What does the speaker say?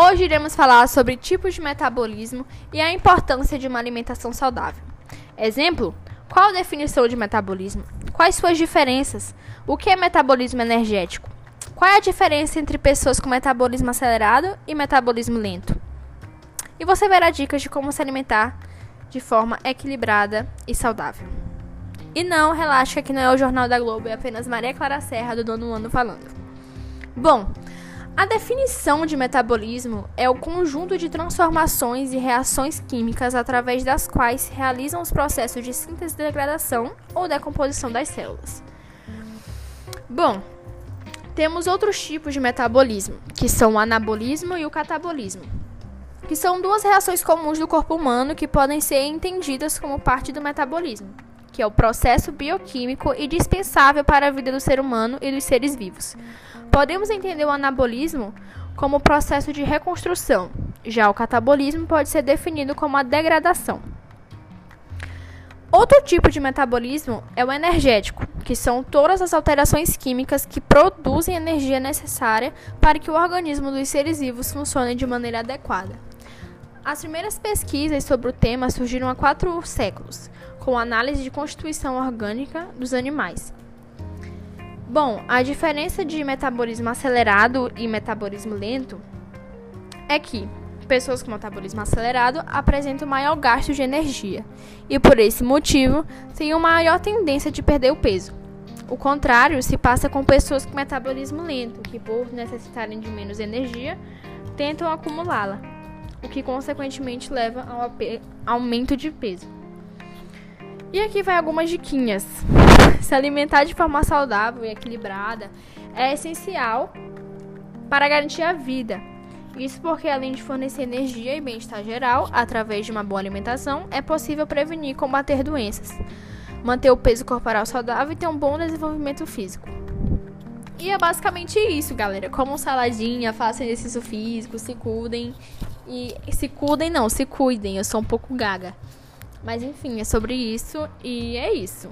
Hoje iremos falar sobre tipos de metabolismo e a importância de uma alimentação saudável. Exemplo: qual a definição de metabolismo? Quais suas diferenças? O que é metabolismo energético? Qual é a diferença entre pessoas com metabolismo acelerado e metabolismo lento? E você verá dicas de como se alimentar de forma equilibrada e saudável. E não, relaxa que não é o Jornal da Globo, é apenas Maria Clara Serra do Dono Ano falando. Bom, a definição de metabolismo é o conjunto de transformações e reações químicas através das quais se realizam os processos de síntese, degradação ou decomposição das células. Bom, temos outros tipos de metabolismo, que são o anabolismo e o catabolismo, que são duas reações comuns do corpo humano que podem ser entendidas como parte do metabolismo, que é o processo bioquímico indispensável para a vida do ser humano e dos seres vivos. Podemos entender o anabolismo como o processo de reconstrução, já o catabolismo pode ser definido como a degradação. Outro tipo de metabolismo é o energético, que são todas as alterações químicas que produzem energia necessária para que o organismo dos seres vivos funcione de maneira adequada. As primeiras pesquisas sobre o tema surgiram há quatro séculos, com análise de constituição orgânica dos animais. Bom, a diferença de metabolismo acelerado e metabolismo lento é que pessoas com metabolismo acelerado apresentam maior gasto de energia e, por esse motivo, têm uma maior tendência de perder o peso. O contrário se passa com pessoas com metabolismo lento, que, por necessitarem de menos energia, tentam acumulá-la, o que consequentemente leva ao aumento de peso. E aqui vai algumas diquinhas. Se alimentar de forma saudável e equilibrada é essencial para garantir a vida. Isso porque, além de fornecer energia e bem-estar geral, através de uma boa alimentação, é possível prevenir e combater doenças, manter o peso corporal saudável e ter um bom desenvolvimento físico. E é basicamente isso, galera. Comam saladinha, façam exercício físico, se cuidem. E se cuidem, não, se cuidem. Eu sou um pouco gaga. Mas enfim, é sobre isso e é isso.